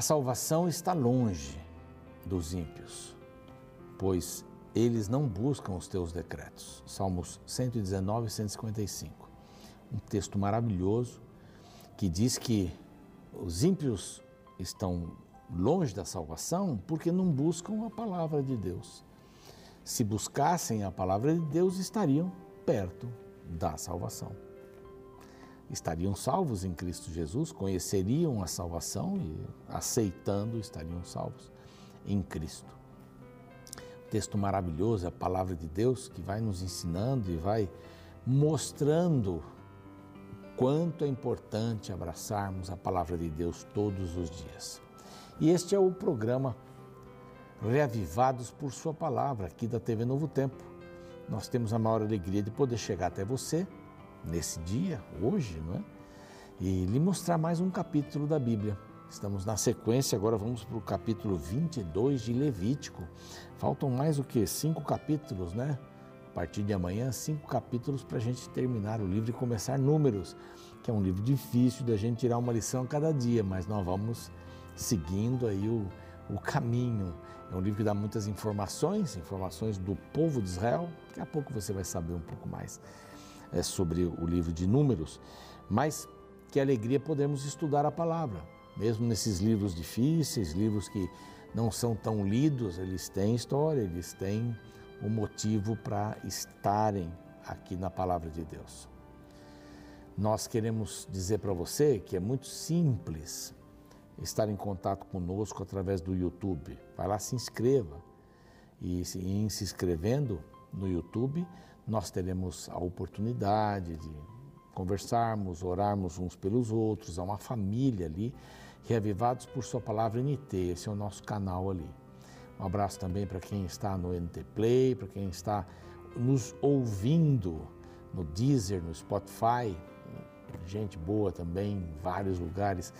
A salvação está longe dos ímpios, pois eles não buscam os teus decretos. Salmos 119 e 155. Um texto maravilhoso que diz que os ímpios estão longe da salvação porque não buscam a palavra de Deus. Se buscassem a palavra de Deus, estariam perto da salvação. Estariam salvos em Cristo Jesus, conheceriam a salvação e, aceitando, estariam salvos em Cristo. Texto maravilhoso, a palavra de Deus que vai nos ensinando e vai mostrando quanto é importante abraçarmos a palavra de Deus todos os dias. E este é o programa Reavivados por Sua Palavra, aqui da TV Novo Tempo. Nós temos a maior alegria de poder chegar até você nesse dia, hoje, não é? E lhe mostrar mais um capítulo da Bíblia. Estamos na sequência, agora vamos para o capítulo 22 de Levítico. Faltam mais o que? Cinco capítulos, né? A partir de amanhã, cinco capítulos para a gente terminar o livro e começar Números, que é um livro difícil da gente tirar uma lição a cada dia, mas nós vamos seguindo aí o, o caminho. É um livro que dá muitas informações, informações do povo de Israel. Daqui a pouco você vai saber um pouco mais é, sobre o livro de Números. Mas que alegria podemos estudar a palavra, mesmo nesses livros difíceis, livros que não são tão lidos, eles têm história, eles têm um motivo para estarem aqui na palavra de Deus. Nós queremos dizer para você que é muito simples estar em contato conosco através do YouTube. Vai lá, se inscreva. E em se inscrevendo no YouTube, nós teremos a oportunidade de conversarmos, orarmos uns pelos outros, há uma família ali, reavivados por Sua palavra NT, esse é o nosso canal ali. Um abraço também para quem está no NT Play, para quem está nos ouvindo no Deezer, no Spotify, gente boa também em vários lugares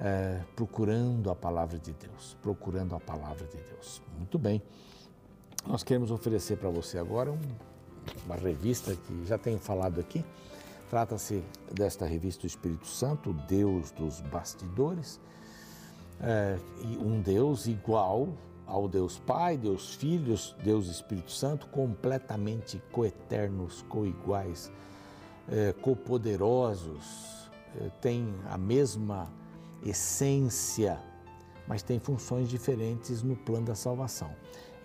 é, procurando a palavra de Deus, procurando a palavra de Deus. Muito bem. Nós queremos oferecer para você agora um, uma revista que já tenho falado aqui. Trata-se desta revista do Espírito Santo, Deus dos Bastidores, é, um Deus igual ao Deus Pai, Deus Filhos, Deus Espírito Santo, completamente coeternos, coiguais, é, copoderosos, é, tem a mesma essência, mas tem funções diferentes no plano da salvação.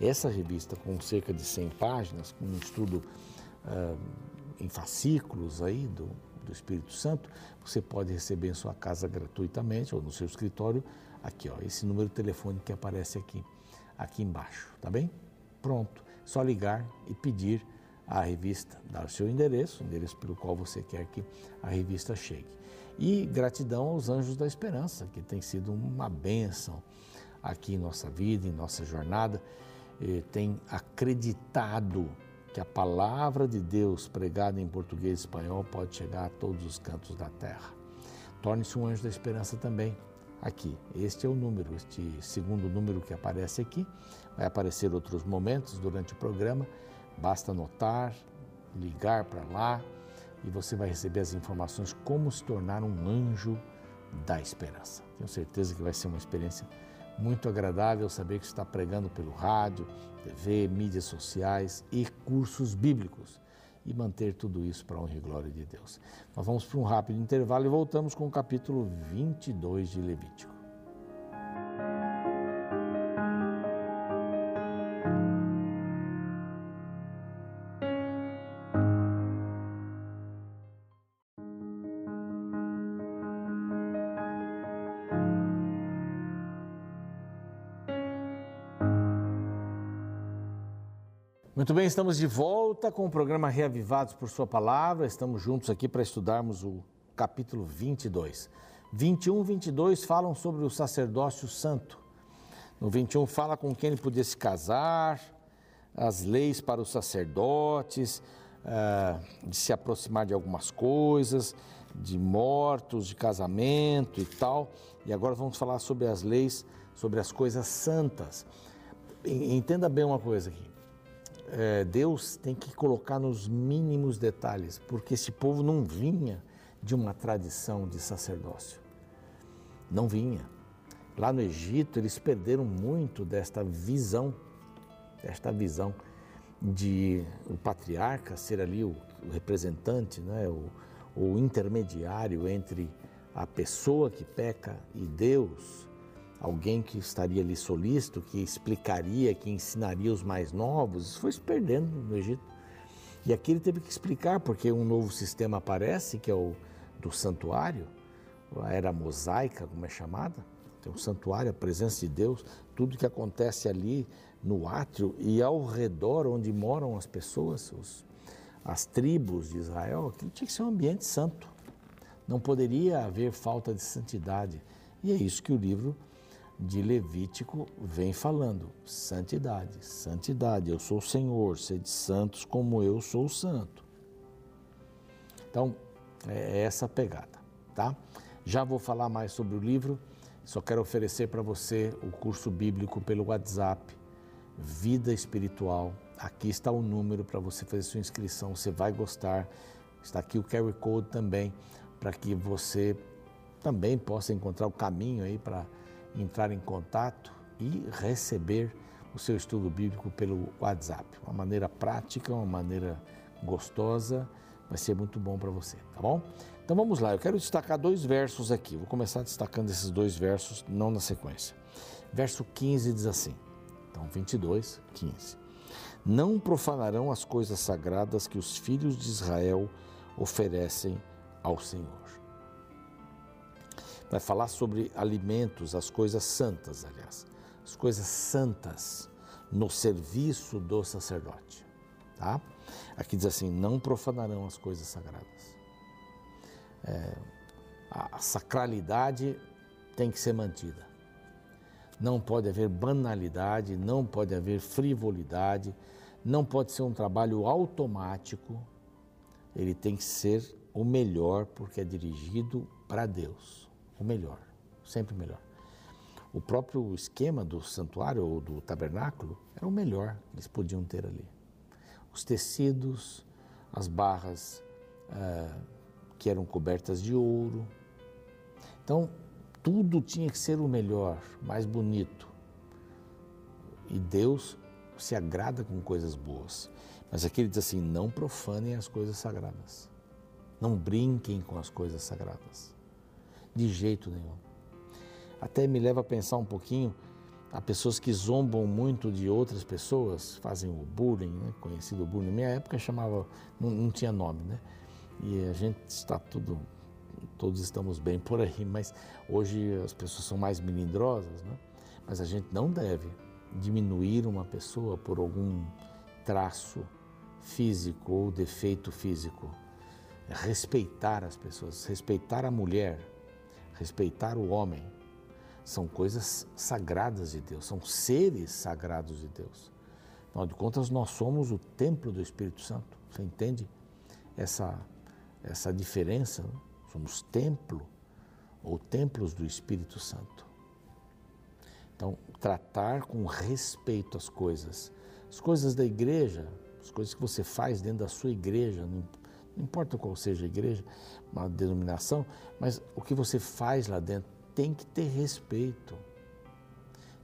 Essa revista, com cerca de 100 páginas, com um estudo uh, em fascículos aí do, do Espírito Santo, você pode receber em sua casa gratuitamente ou no seu escritório, aqui ó, esse número de telefone que aparece aqui, aqui embaixo, tá bem? Pronto, só ligar e pedir a revista, dar o seu endereço, o endereço pelo qual você quer que a revista chegue. E gratidão aos Anjos da Esperança, que tem sido uma bênção aqui em nossa vida, em nossa jornada, tem acreditado que a palavra de Deus pregada em português e espanhol pode chegar a todos os cantos da terra. Torne-se um anjo da esperança também aqui. Este é o número, este segundo número que aparece aqui. Vai aparecer outros momentos durante o programa. Basta anotar, ligar para lá e você vai receber as informações como se tornar um anjo da esperança. Tenho certeza que vai ser uma experiência muito agradável saber que está pregando pelo rádio, TV, mídias sociais e cursos bíblicos e manter tudo isso para a honra e glória de Deus. Nós vamos para um rápido intervalo e voltamos com o capítulo 22 de Levítico. Bem, estamos de volta com o programa Reavivados por Sua Palavra. Estamos juntos aqui para estudarmos o capítulo 22. 21 e 22 falam sobre o sacerdócio santo. No 21 fala com quem ele podia se casar, as leis para os sacerdotes, uh, de se aproximar de algumas coisas, de mortos, de casamento e tal. E agora vamos falar sobre as leis, sobre as coisas santas. Entenda bem uma coisa aqui é, Deus tem que colocar nos mínimos detalhes, porque esse povo não vinha de uma tradição de sacerdócio. Não vinha. Lá no Egito, eles perderam muito desta visão, desta visão de o patriarca ser ali o, o representante, né, o, o intermediário entre a pessoa que peca e Deus, alguém que estaria ali solícito, que explicaria, que ensinaria os mais novos, isso foi se perdendo no Egito. E aqui ele teve que explicar, porque um novo sistema aparece, que é o do santuário, a era mosaica, como é chamada, tem um santuário, a presença de Deus, tudo que acontece ali no átrio e ao redor onde moram as pessoas, os, as tribos de Israel, aquilo tinha que ser um ambiente santo. Não poderia haver falta de santidade. E é isso que o livro de Levítico vem falando: santidade, santidade. Eu sou o Senhor, sede santos como eu sou santo. Então, é essa pegada, tá? Já vou falar mais sobre o livro, só quero oferecer para você o curso bíblico pelo WhatsApp, Vida Espiritual. Aqui está o número para você fazer sua inscrição, você vai gostar. Está aqui o QR Code também, para que você também possa encontrar o caminho aí para entrar em contato e receber o seu estudo bíblico pelo WhatsApp. Uma maneira prática, uma maneira gostosa, vai ser muito bom para você, tá bom? Então vamos lá, eu quero destacar dois versos aqui. Vou começar destacando esses dois versos, não na sequência. Verso 15 diz assim: então 22, 15. Não profanarão as coisas sagradas que os filhos de Israel oferecem ao Senhor vai falar sobre alimentos, as coisas santas, aliás, as coisas santas no serviço do sacerdote, tá? Aqui diz assim: não profanarão as coisas sagradas. É, a sacralidade tem que ser mantida. Não pode haver banalidade, não pode haver frivolidade, não pode ser um trabalho automático. Ele tem que ser o melhor porque é dirigido para Deus o melhor, sempre o melhor. O próprio esquema do santuário ou do tabernáculo era o melhor que eles podiam ter ali. Os tecidos, as barras ah, que eram cobertas de ouro. Então, tudo tinha que ser o melhor, mais bonito. E Deus se agrada com coisas boas. Mas aqui ele diz assim: não profanem as coisas sagradas. Não brinquem com as coisas sagradas. De jeito nenhum. Até me leva a pensar um pouquinho, há pessoas que zombam muito de outras pessoas, fazem o bullying, né? conhecido bullying. Na minha época chamava, não, não tinha nome, né? E a gente está tudo, todos estamos bem por aí, mas hoje as pessoas são mais melindrosas, né? Mas a gente não deve diminuir uma pessoa por algum traço físico ou defeito físico. Respeitar as pessoas, respeitar a mulher, respeitar o homem, são coisas sagradas de Deus, são seres sagrados de Deus. Afinal de contas, nós somos o templo do Espírito Santo. Você entende essa, essa diferença? Somos templo ou templos do Espírito Santo. Então, tratar com respeito as coisas, as coisas da igreja, as coisas que você faz dentro da sua igreja, não, importa qual seja a igreja, uma denominação, mas o que você faz lá dentro tem que ter respeito.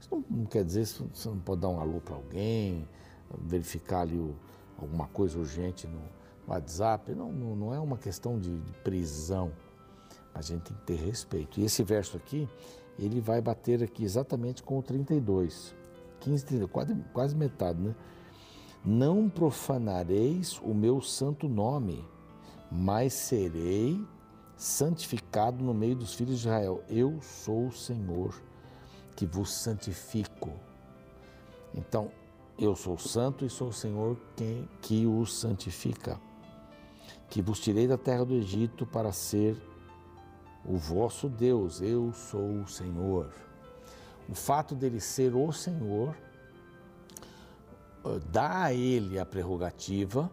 Isso não, não quer dizer que você não pode dar um alô para alguém, verificar ali o, alguma coisa urgente no WhatsApp. Não, não, não é uma questão de, de prisão, a gente tem que ter respeito. E esse verso aqui, ele vai bater aqui exatamente com o 32, 15, 30, quase, quase metade, né? Não profanareis o meu santo nome mas serei santificado no meio dos filhos de Israel. Eu sou o Senhor que vos santifico. Então, eu sou santo e sou o Senhor quem, que os santifica, que vos tirei da terra do Egito para ser o vosso Deus. Eu sou o Senhor. O fato dele ser o Senhor eh, dá a ele a prerrogativa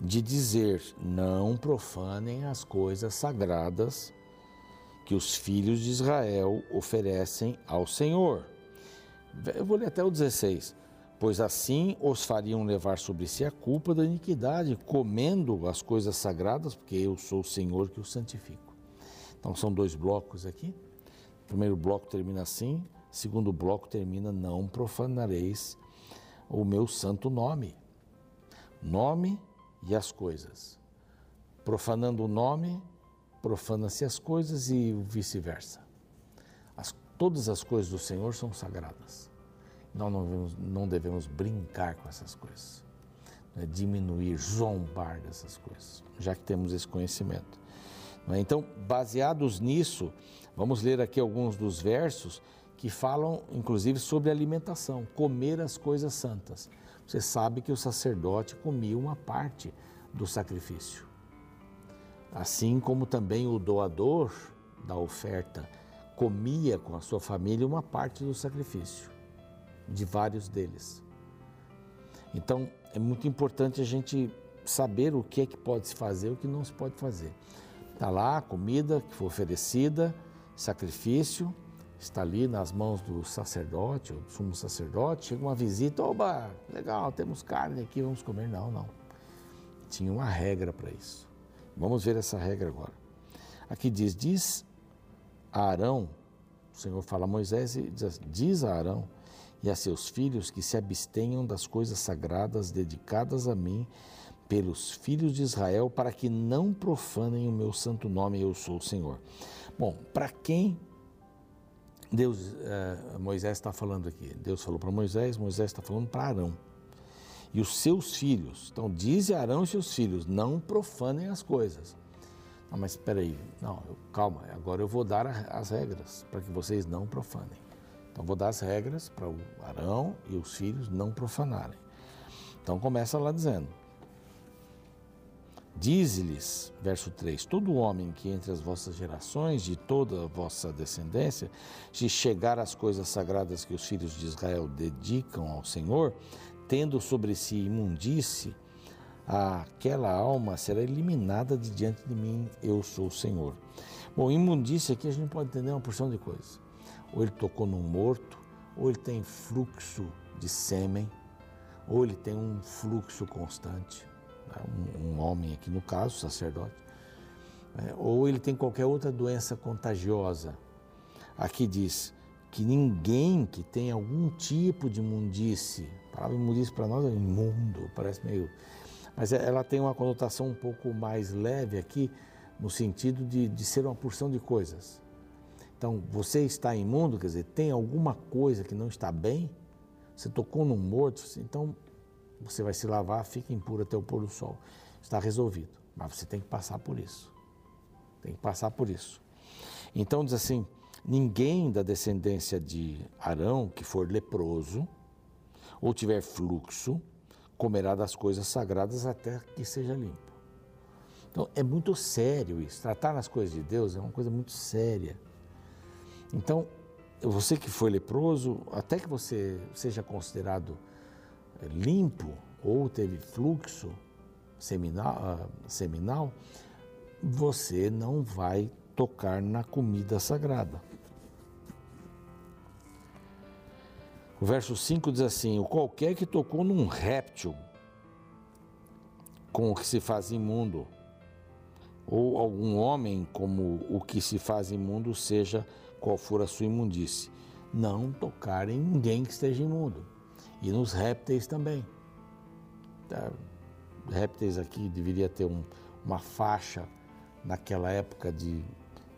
de dizer: não profanem as coisas sagradas que os filhos de Israel oferecem ao Senhor. Eu vou ler até o 16. Pois assim os fariam levar sobre si a culpa da iniquidade, comendo as coisas sagradas, porque eu sou o Senhor que os santifico. Então são dois blocos aqui. primeiro bloco termina assim, segundo bloco termina não profanareis o meu santo nome. Nome e as coisas. Profanando o nome, profana-se as coisas e vice-versa. todas as coisas do Senhor são sagradas. Nós não devemos, não devemos brincar com essas coisas, né? diminuir, zombar dessas coisas, já que temos esse conhecimento. É? Então, baseados nisso, vamos ler aqui alguns dos versos que falam, inclusive, sobre alimentação, comer as coisas santas. Você sabe que o sacerdote comia uma parte do sacrifício. Assim como também o doador da oferta comia com a sua família uma parte do sacrifício, de vários deles. Então, é muito importante a gente saber o que é que pode se fazer e o que não se pode fazer. Está lá a comida que foi oferecida, sacrifício, está ali nas mãos do sacerdote, ou do sumo sacerdote, chega uma visita, oba, legal, temos carne aqui, vamos comer. Não, não. Tinha uma regra para isso. Vamos ver essa regra agora. Aqui diz, diz a Arão, o Senhor fala a Moisés e diz, diz a Arão e a seus filhos que se abstenham das coisas sagradas dedicadas a mim pelos filhos de Israel, para que não profanem o meu santo nome, eu sou o Senhor. Bom, para quem Deus, uh, Moisés está falando aqui? Deus falou para Moisés, Moisés está falando para Arão. E os seus filhos, então diz Arão e seus filhos, não profanem as coisas. Não, mas espera aí, não, calma, agora eu vou dar as regras para que vocês não profanem. Então vou dar as regras para o Arão e os filhos não profanarem. Então começa lá dizendo: Dize-lhes, verso 3: Todo homem que entre as vossas gerações, de toda a vossa descendência, se chegar às coisas sagradas que os filhos de Israel dedicam ao Senhor, tendo sobre si imundície, aquela alma será eliminada de diante de mim, eu sou o Senhor. Bom, imundície aqui a gente pode entender uma porção de coisas. Ou ele tocou num morto, ou ele tem fluxo de sêmen, ou ele tem um fluxo constante um, um homem aqui no caso, sacerdote, é, ou ele tem qualquer outra doença contagiosa. Aqui diz que ninguém que tem algum tipo de imundice, a palavra imundice para nós é imundo, parece meio. Mas é, ela tem uma conotação um pouco mais leve aqui, no sentido de, de ser uma porção de coisas. Então, você está imundo, quer dizer, tem alguma coisa que não está bem, você tocou num morto, então você vai se lavar, fica impuro até o pôr do sol. Está resolvido. Mas você tem que passar por isso. Tem que passar por isso. Então diz assim: ninguém da descendência de Arão que for leproso ou tiver fluxo comerá das coisas sagradas até que seja limpo. Então é muito sério isso. Tratar as coisas de Deus é uma coisa muito séria. Então, você que foi leproso, até que você seja considerado limpo ou teve fluxo seminal, ah, seminal, você não vai tocar na comida sagrada. O verso 5 diz assim: O qualquer que tocou num réptil com o que se faz imundo, ou algum homem como o que se faz imundo, seja qual for a sua imundície, não tocar em ninguém que esteja imundo. E nos répteis também. Tá? Répteis aqui deveria ter um, uma faixa naquela época de,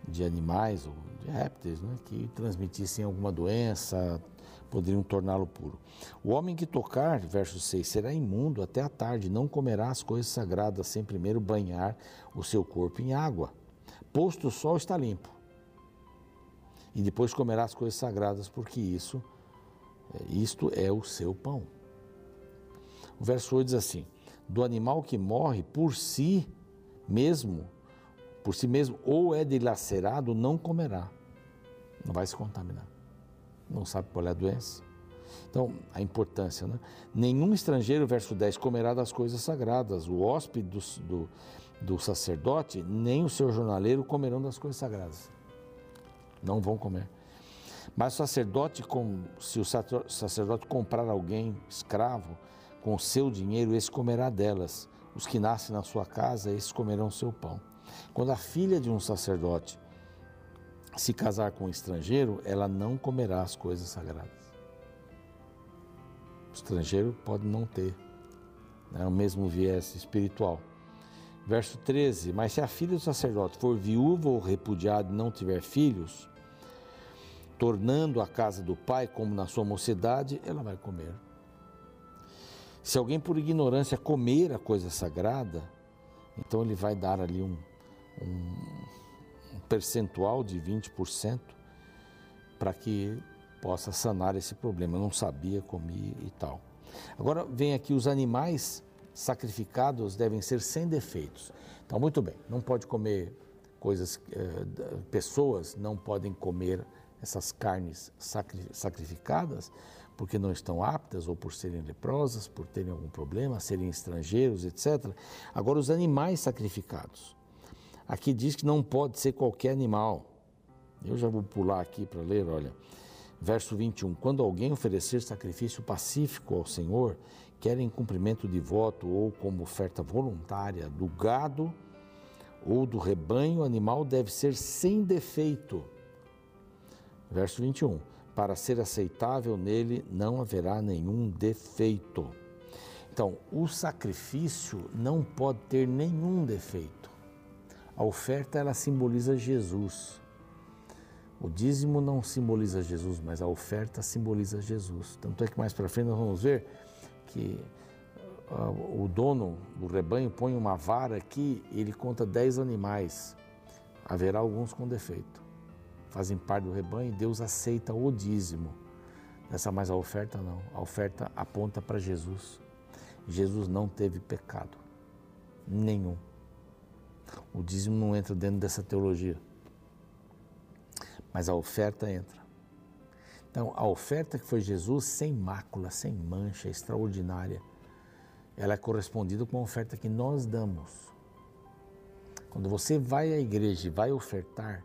de animais ou de répteis né, que transmitissem alguma doença, poderiam torná-lo puro. O homem que tocar, verso 6, será imundo até a tarde, não comerá as coisas sagradas sem primeiro banhar o seu corpo em água. Posto o sol está limpo. E depois comerá as coisas sagradas, porque isso isto é o seu pão. O verso 8 diz assim: Do animal que morre por si mesmo, por si mesmo, ou é dilacerado, não comerá. Não vai se contaminar. Não sabe qual é a doença. Então, a importância, né? Nenhum estrangeiro, verso 10, comerá das coisas sagradas. O hóspede do, do, do sacerdote, nem o seu jornaleiro comerão das coisas sagradas. Não vão comer. Mas o sacerdote, se o sacerdote comprar alguém escravo com o seu dinheiro, esse comerá delas. Os que nascem na sua casa, esses comerão seu pão. Quando a filha de um sacerdote se casar com um estrangeiro, ela não comerá as coisas sagradas. O estrangeiro pode não ter né, o mesmo viés espiritual. Verso 13: Mas se a filha do sacerdote for viúva ou repudiada e não tiver filhos, tornando a casa do pai como na sua mocidade, ela vai comer. Se alguém por ignorância comer a coisa sagrada, então ele vai dar ali um, um, um percentual de 20% para que possa sanar esse problema. Eu não sabia, comi e tal. Agora vem aqui os animais sacrificados devem ser sem defeitos. Então, muito bem, não pode comer coisas, eh, pessoas não podem comer essas carnes sacrificadas porque não estão aptas ou por serem leprosas, por terem algum problema, serem estrangeiros, etc. Agora, os animais sacrificados. Aqui diz que não pode ser qualquer animal. Eu já vou pular aqui para ler, olha. Verso 21. Quando alguém oferecer sacrifício pacífico ao Senhor, quer em cumprimento de voto ou como oferta voluntária do gado ou do rebanho, o animal deve ser sem defeito. Verso 21. Para ser aceitável nele não haverá nenhum defeito. Então, o sacrifício não pode ter nenhum defeito. A oferta ela simboliza Jesus. O dízimo não simboliza Jesus, mas a oferta simboliza Jesus. Tanto é que mais para frente nós vamos ver que uh, o dono do rebanho põe uma vara aqui e ele conta dez animais. Haverá alguns com defeito. Fazem parte do rebanho Deus aceita o dízimo. Essa mais a oferta não. A oferta aponta para Jesus. Jesus não teve pecado nenhum. O dízimo não entra dentro dessa teologia mas a oferta entra. Então, a oferta que foi Jesus sem mácula, sem mancha, extraordinária, ela é correspondida com a oferta que nós damos. Quando você vai à igreja e vai ofertar,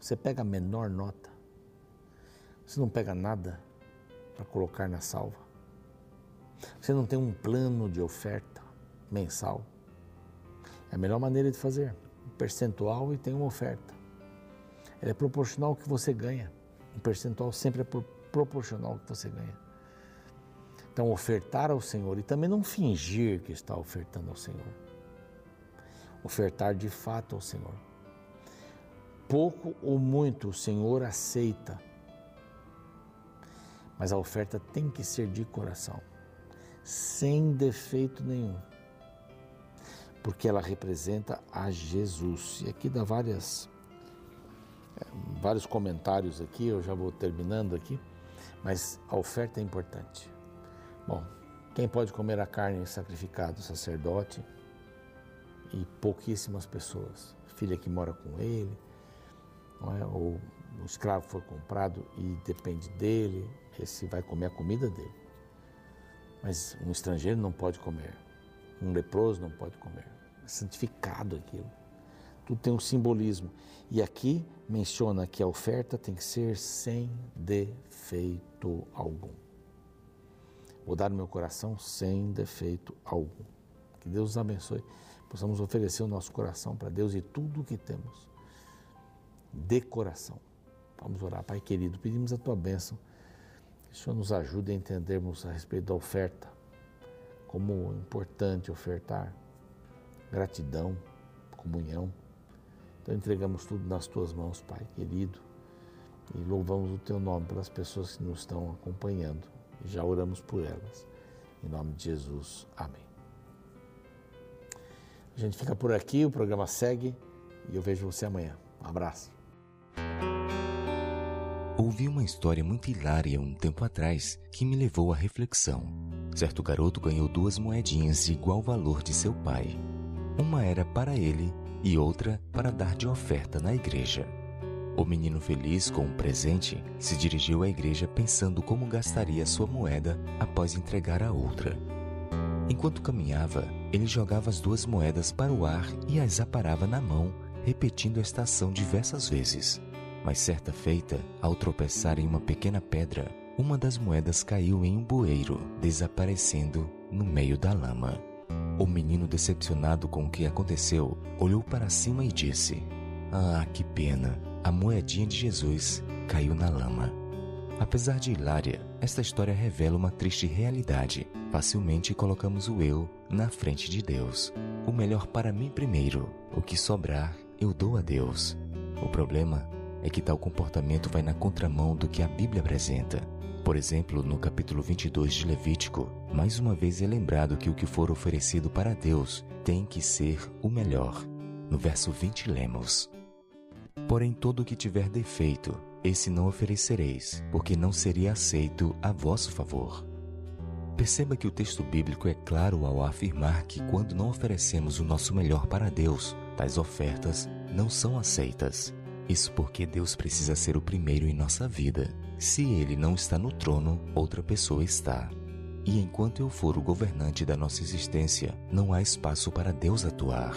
você pega a menor nota. Você não pega nada para colocar na salva. Você não tem um plano de oferta mensal. É a melhor maneira de fazer. Um percentual e tem uma oferta. Ela é proporcional ao que você ganha. O percentual sempre é proporcional ao que você ganha. Então, ofertar ao Senhor e também não fingir que está ofertando ao Senhor. Ofertar de fato ao Senhor. Pouco ou muito o Senhor aceita, mas a oferta tem que ser de coração, sem defeito nenhum, porque ela representa a Jesus. E aqui dá várias vários comentários aqui, eu já vou terminando aqui, mas a oferta é importante. Bom, quem pode comer a carne sacrificada? O sacerdote e pouquíssimas pessoas. Filha que mora com ele, é? ou o escravo foi comprado e depende dele, esse vai comer a comida dele. Mas um estrangeiro não pode comer, um leproso não pode comer. É santificado aquilo tudo tem um simbolismo. E aqui menciona que a oferta tem que ser sem defeito algum. Vou dar no meu coração sem defeito algum. Que Deus nos abençoe. Possamos oferecer o nosso coração para Deus e tudo o que temos. De coração. Vamos orar, Pai querido. Pedimos a tua bênção. Que o Senhor nos ajude a entendermos a respeito da oferta. Como é importante ofertar. Gratidão, comunhão então entregamos tudo nas tuas mãos, Pai querido, e louvamos o teu nome pelas pessoas que nos estão acompanhando e já oramos por elas. Em nome de Jesus, amém. A gente fica por aqui, o programa segue e eu vejo você amanhã. Um abraço. Ouvi uma história muito hilária um tempo atrás que me levou à reflexão. Certo garoto ganhou duas moedinhas de igual valor de seu pai. Uma era para ele e outra para dar de oferta na igreja. O menino feliz com o presente se dirigiu à igreja pensando como gastaria sua moeda após entregar a outra. Enquanto caminhava, ele jogava as duas moedas para o ar e as aparava na mão, repetindo esta ação diversas vezes. Mas certa feita, ao tropeçar em uma pequena pedra, uma das moedas caiu em um bueiro, desaparecendo no meio da lama. O menino, decepcionado com o que aconteceu, olhou para cima e disse: Ah, que pena! a moedinha de Jesus caiu na lama. Apesar de hilária, esta história revela uma triste realidade. Facilmente colocamos o eu na frente de Deus. O melhor para mim primeiro, o que sobrar eu dou a Deus. O problema é que tal comportamento vai na contramão do que a Bíblia apresenta. Por exemplo, no capítulo 22 de Levítico, mais uma vez é lembrado que o que for oferecido para Deus tem que ser o melhor. No verso 20 lemos: Porém, todo o que tiver defeito, esse não oferecereis, porque não seria aceito a vosso favor. Perceba que o texto bíblico é claro ao afirmar que quando não oferecemos o nosso melhor para Deus, tais ofertas não são aceitas. Isso porque Deus precisa ser o primeiro em nossa vida. Se Ele não está no trono, outra pessoa está. E enquanto eu for o governante da nossa existência, não há espaço para Deus atuar.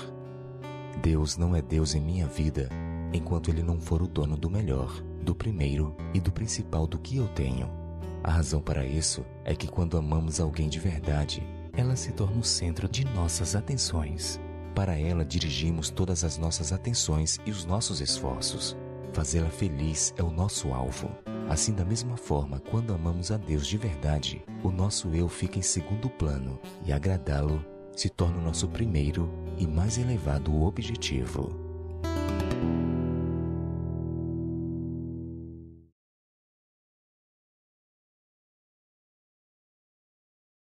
Deus não é Deus em minha vida enquanto Ele não for o dono do melhor, do primeiro e do principal do que eu tenho. A razão para isso é que quando amamos alguém de verdade, ela se torna o centro de nossas atenções. Para ela dirigimos todas as nossas atenções e os nossos esforços. Fazê-la feliz é o nosso alvo. Assim, da mesma forma, quando amamos a Deus de verdade, o nosso eu fica em segundo plano e agradá-lo se torna o nosso primeiro e mais elevado objetivo.